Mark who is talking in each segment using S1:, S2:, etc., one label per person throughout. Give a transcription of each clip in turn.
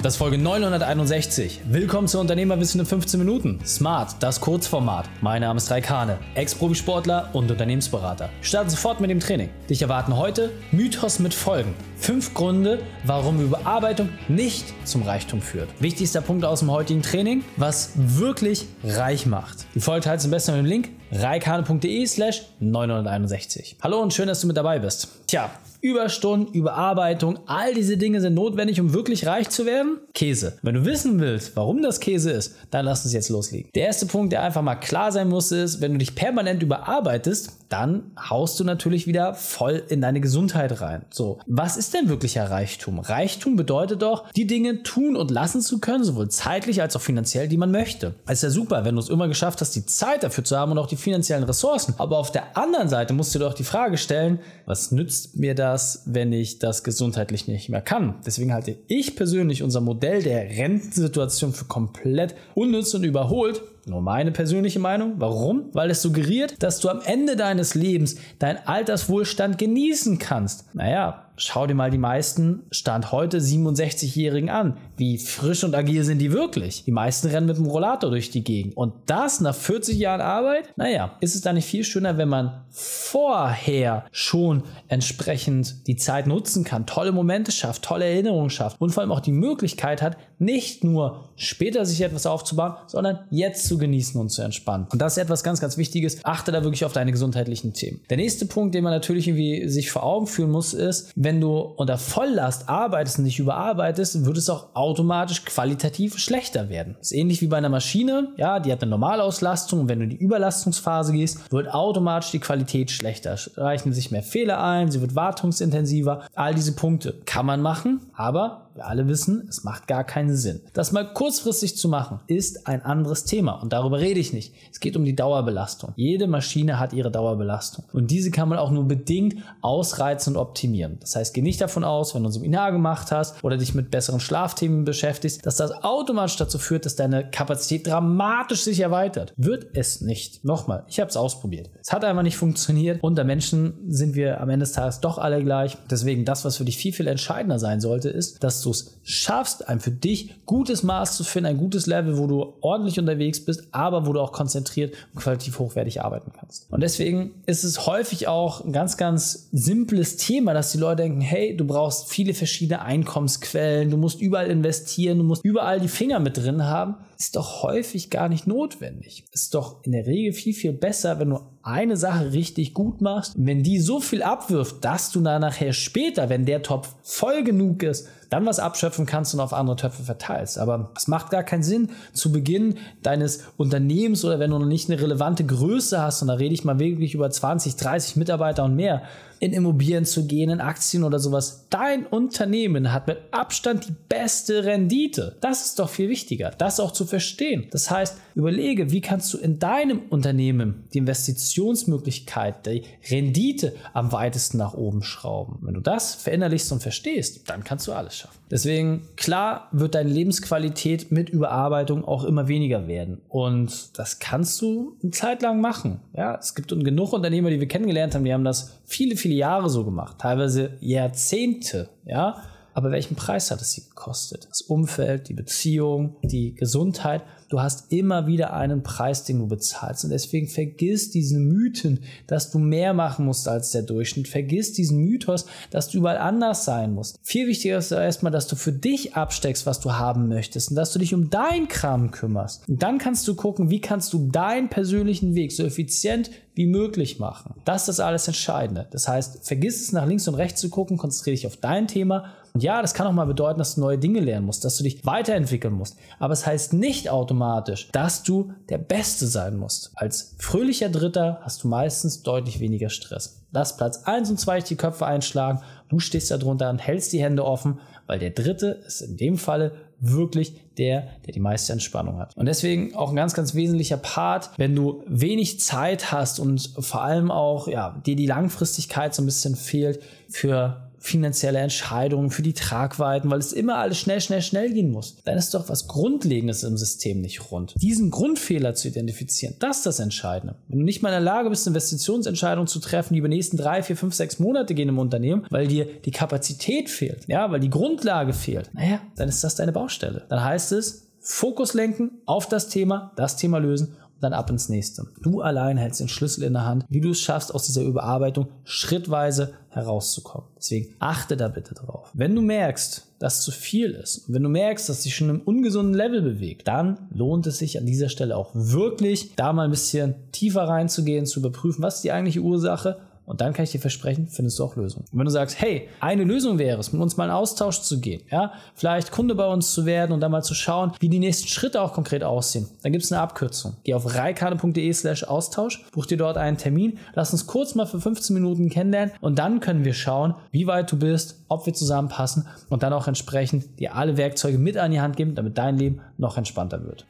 S1: Das ist Folge 961. Willkommen zu Unternehmerwissen in 15 Minuten. Smart, das Kurzformat. Mein Name ist Raikane, Ex-Profisportler und Unternehmensberater. Wir starten sofort mit dem Training. Dich erwarten heute Mythos mit Folgen. Fünf Gründe, warum Überarbeitung nicht zum Reichtum führt. Wichtigster Punkt aus dem heutigen Training, was wirklich reich macht. Die Folge teilst am besten mit dem Link reikane.de slash 961. Hallo und schön, dass du mit dabei bist. Tja, Überstunden, Überarbeitung, all diese Dinge sind notwendig, um wirklich reich zu werden? Käse. Wenn du wissen willst, warum das Käse ist, dann lass uns jetzt loslegen. Der erste Punkt, der einfach mal klar sein muss, ist, wenn du dich permanent überarbeitest, dann haust du natürlich wieder voll in deine Gesundheit rein. So, was ist denn wirklicher Reichtum? Reichtum bedeutet doch, die Dinge tun und lassen zu können, sowohl zeitlich als auch finanziell, die man möchte. Es ist ja super, wenn du es immer geschafft hast, die Zeit dafür zu haben und auch die finanziellen Ressourcen. Aber auf der anderen Seite musst du dir doch die Frage stellen, was nützt mir das, wenn ich das gesundheitlich nicht mehr kann? Deswegen halte ich persönlich unser Modell der Rentensituation für komplett unnütz und überholt nur meine persönliche Meinung. Warum? Weil es suggeriert, dass du am Ende deines Lebens deinen Alterswohlstand genießen kannst. Naja, schau dir mal die meisten Stand heute 67-Jährigen an. Wie frisch und agil sind die wirklich? Die meisten rennen mit dem Rollator durch die Gegend. Und das nach 40 Jahren Arbeit? Naja, ist es da nicht viel schöner, wenn man vorher schon entsprechend die Zeit nutzen kann, tolle Momente schafft, tolle Erinnerungen schafft und vor allem auch die Möglichkeit hat, nicht nur später sich etwas aufzubauen, sondern jetzt zu genießen und zu entspannen. Und das ist etwas ganz, ganz Wichtiges. Achte da wirklich auf deine gesundheitlichen Themen. Der nächste Punkt, den man natürlich irgendwie sich vor Augen führen muss, ist, wenn du unter Volllast arbeitest und dich überarbeitest, wird es auch automatisch qualitativ schlechter werden. Das ist ähnlich wie bei einer Maschine. Ja, die hat eine Normalauslastung und wenn du in die Überlastungsphase gehst, wird automatisch die Qualität schlechter. Reichen sich mehr Fehler ein, sie wird wartungsintensiver. All diese Punkte kann man machen, aber wir alle wissen, es macht gar keinen Sinn. Das mal kurzfristig zu machen, ist ein anderes Thema und darüber rede ich nicht. Es geht um die Dauerbelastung. Jede Maschine hat ihre Dauerbelastung und diese kann man auch nur bedingt ausreizen und optimieren. Das heißt, geh nicht davon aus, wenn du ein Seminar gemacht hast oder dich mit besseren Schlafthemen beschäftigst, dass das automatisch dazu führt, dass deine Kapazität dramatisch sich erweitert. Wird es nicht. Nochmal, ich habe es ausprobiert. Es hat einfach nicht funktioniert. Unter Menschen sind wir am Ende des Tages doch alle gleich. Deswegen das, was für dich viel, viel entscheidender sein sollte, ist, dass du du es schaffst, ein für dich gutes Maß zu finden, ein gutes Level, wo du ordentlich unterwegs bist, aber wo du auch konzentriert und qualitativ hochwertig arbeiten kannst. Und deswegen ist es häufig auch ein ganz, ganz simples Thema, dass die Leute denken, hey, du brauchst viele verschiedene Einkommensquellen, du musst überall investieren, du musst überall die Finger mit drin haben. Ist doch häufig gar nicht notwendig. Ist doch in der Regel viel, viel besser, wenn du eine Sache richtig gut machst. Wenn die so viel abwirft, dass du dann nachher später, wenn der Topf voll genug ist, dann was abschöpfen kannst und auf andere Töpfe verteilst. Aber es macht gar keinen Sinn, zu Beginn deines Unternehmens oder wenn du noch nicht eine relevante Größe hast, und da rede ich mal wirklich über 20, 30 Mitarbeiter und mehr, in Immobilien zu gehen, in Aktien oder sowas. Dein Unternehmen hat mit Abstand die beste Rendite. Das ist doch viel wichtiger, das auch zu verstehen. Das heißt, überlege, wie kannst du in deinem Unternehmen die Investitionsmöglichkeit, die Rendite am weitesten nach oben schrauben. Wenn du das verinnerlichst und verstehst, dann kannst du alles schaffen. Deswegen, klar wird deine Lebensqualität mit Überarbeitung auch immer weniger werden. Und das kannst du eine Zeit lang machen. Ja, es gibt genug Unternehmer, die wir kennengelernt haben, die haben das viele, viele Jahre so gemacht, teilweise Jahrzehnte, ja. Aber welchen Preis hat es sie gekostet? Das Umfeld, die Beziehung, die Gesundheit du hast immer wieder einen Preis, den du bezahlst. Und deswegen vergiss diesen Mythen, dass du mehr machen musst als der Durchschnitt. Vergiss diesen Mythos, dass du überall anders sein musst. Viel wichtiger ist erstmal, dass du für dich absteckst, was du haben möchtest und dass du dich um dein Kram kümmerst. Und dann kannst du gucken, wie kannst du deinen persönlichen Weg so effizient wie möglich machen. Das ist alles Entscheidende. Das heißt, vergiss es nach links und rechts zu gucken, konzentriere dich auf dein Thema und ja, das kann auch mal bedeuten, dass du neue Dinge lernen musst, dass du dich weiterentwickeln musst. Aber es heißt nicht automatisch, dass du der Beste sein musst. Als fröhlicher Dritter hast du meistens deutlich weniger Stress. Lass Platz 1 und 2 die Köpfe einschlagen. Du stehst da drunter und hältst die Hände offen, weil der Dritte ist in dem Falle wirklich der, der die meiste Entspannung hat. Und deswegen auch ein ganz, ganz wesentlicher Part, wenn du wenig Zeit hast und vor allem auch, ja, dir die Langfristigkeit so ein bisschen fehlt für finanzielle Entscheidungen, für die Tragweiten, weil es immer alles schnell, schnell, schnell gehen muss, dann ist doch was Grundlegendes im System nicht rund. Diesen Grundfehler zu identifizieren, das ist das Entscheidende. Wenn du nicht mal in der Lage bist, Investitionsentscheidungen zu treffen, die über die nächsten drei, vier, fünf, sechs Monate gehen im Unternehmen, weil dir die Kapazität fehlt, ja, weil die Grundlage fehlt, naja, dann ist das deine Baustelle. Dann heißt es, Fokus lenken auf das Thema, das Thema lösen dann ab ins nächste. Du allein hältst den Schlüssel in der Hand, wie du es schaffst, aus dieser Überarbeitung schrittweise herauszukommen. Deswegen achte da bitte drauf. Wenn du merkst, dass zu viel ist, wenn du merkst, dass sich schon im ungesunden Level bewegt, dann lohnt es sich an dieser Stelle auch wirklich, da mal ein bisschen tiefer reinzugehen, zu überprüfen, was ist die eigentliche Ursache und dann kann ich dir versprechen, findest du auch Lösungen. Und wenn du sagst, hey, eine Lösung wäre es, mit uns mal in Austausch zu gehen, ja, vielleicht Kunde bei uns zu werden und dann mal zu schauen, wie die nächsten Schritte auch konkret aussehen, dann gibt es eine Abkürzung. Geh auf reikane.de slash Austausch, buch dir dort einen Termin, lass uns kurz mal für 15 Minuten kennenlernen und dann können wir schauen, wie weit du bist, ob wir zusammenpassen und dann auch entsprechend dir alle Werkzeuge mit an die Hand geben, damit dein Leben noch entspannter wird.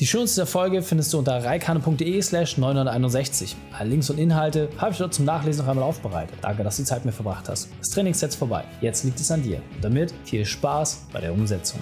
S1: Die Shownotes dieser Folge findest du unter reikane.de slash 961. Alle Links und Inhalte habe ich dort zum Nachlesen noch einmal aufbereitet. Danke, dass du die Zeit mit mir verbracht hast. Das Training ist vorbei. Jetzt liegt es an dir. Und damit viel Spaß bei der Umsetzung.